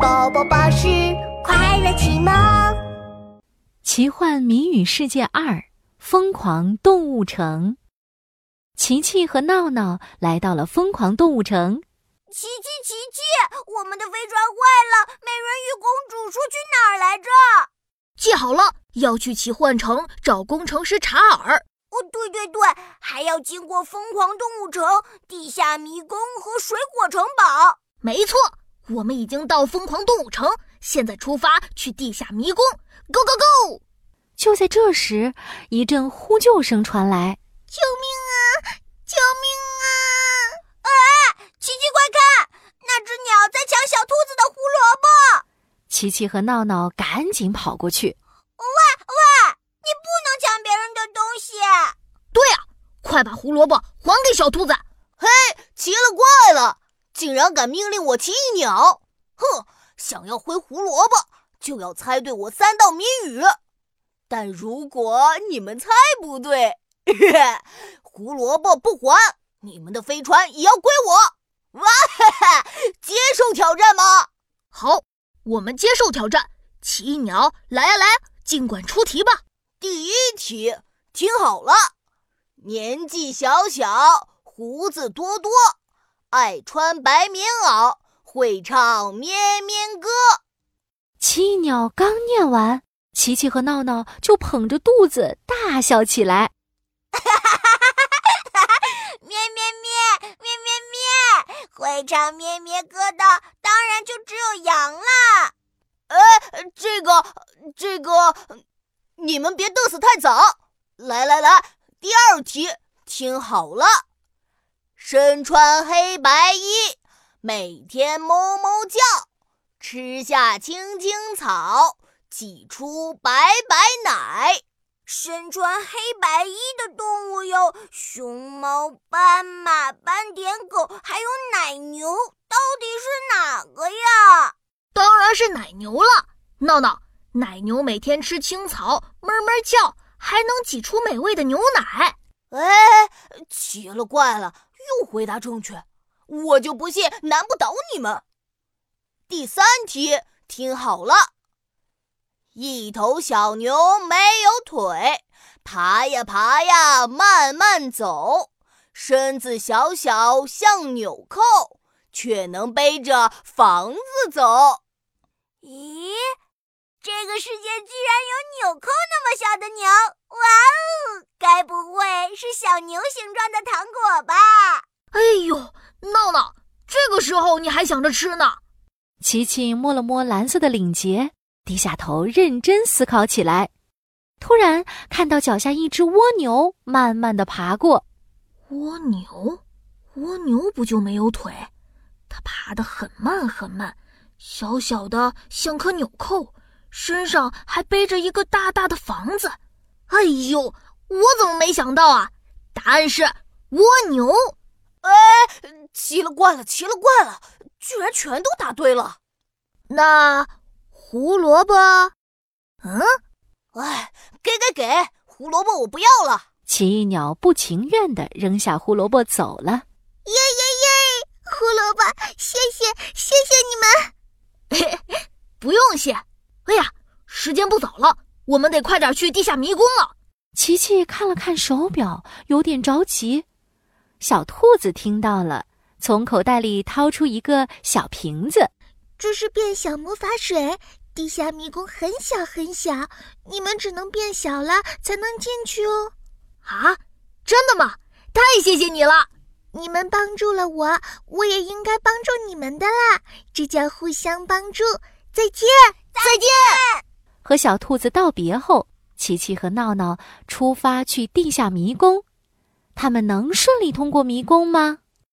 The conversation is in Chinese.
宝宝巴士快乐启蒙，奇幻谜语世界二：疯狂动物城。琪琪和闹闹来到了疯狂动物城。琪琪，琪琪，我们的飞船坏了，美人鱼公主说去哪儿来着？记好了，要去奇幻城找工程师查尔。哦，对对对，还要经过疯狂动物城、地下迷宫和水果城堡。没错。我们已经到疯狂动物城，现在出发去地下迷宫，Go Go Go！就在这时，一阵呼救声传来：“救命啊！救命啊！”哎，琪琪，快看，那只鸟在抢小兔子的胡萝卜！琪琪和闹闹赶紧跑过去。喂喂，你不能抢别人的东西！对呀，快把胡萝卜还给小兔子！嘿，奇了怪了！竟然敢命令我奇异鸟！哼，想要回胡萝卜，就要猜对我三道谜语。但如果你们猜不对，胡萝卜不还，你们的飞船也要归我！哇哈哈，接受挑战吗？好，我们接受挑战。奇异鸟，来呀来，尽管出题吧。第一题，听好了，年纪小小，胡子多多。爱穿白棉袄，会唱咩咩歌。七鸟刚念完，琪琪和闹闹就捧着肚子大笑起来。哈哈哈哈哈！咩咩咩咩咩咩，会唱咩咩歌的当然就只有羊了。哎，这个这个，你们别嘚瑟太早。来来来，第二题，听好了。身穿黑白衣，每天哞哞叫，吃下青青草，挤出白白奶。身穿黑白衣的动物有熊猫、斑马、斑点狗，还有奶牛，到底是哪个呀？当然是奶牛了。闹闹，奶牛每天吃青草，哞哞叫，还能挤出美味的牛奶。哎，奇了怪了！又回答正确，我就不信难不倒你们。第三题，听好了：一头小牛没有腿，爬呀爬呀慢慢走，身子小小像纽扣，却能背着房子走。咦，这个世界居然有纽扣那么小的牛！哇哦，该不会是小牛形状的糖果吧？哎呦，闹闹，这个时候你还想着吃呢？琪琪摸了摸蓝色的领结，低下头认真思考起来。突然看到脚下一只蜗牛慢慢的爬过。蜗牛，蜗牛不就没有腿？它爬得很慢很慢，小小的像颗纽扣，身上还背着一个大大的房子。哎呦，我怎么没想到啊？答案是蜗牛。哎，奇了怪了，奇了怪了，居然全都答对了。那胡萝卜，嗯，哎，给给给，胡萝卜我不要了。奇异鸟不情愿地扔下胡萝卜走了。耶耶耶，胡萝卜，谢谢谢谢你们。不用谢。哎呀，时间不早了，我们得快点去地下迷宫了。琪琪看了看手表，有点着急。小兔子听到了，从口袋里掏出一个小瓶子，这是变小魔法水。地下迷宫很小很小，你们只能变小了才能进去哦。啊，真的吗？太谢谢你了！你们帮助了我，我也应该帮助你们的啦。这叫互相帮助。再见，再见。和小兔子道别后，琪琪和闹闹出发去地下迷宫。他们能顺利通过迷宫吗？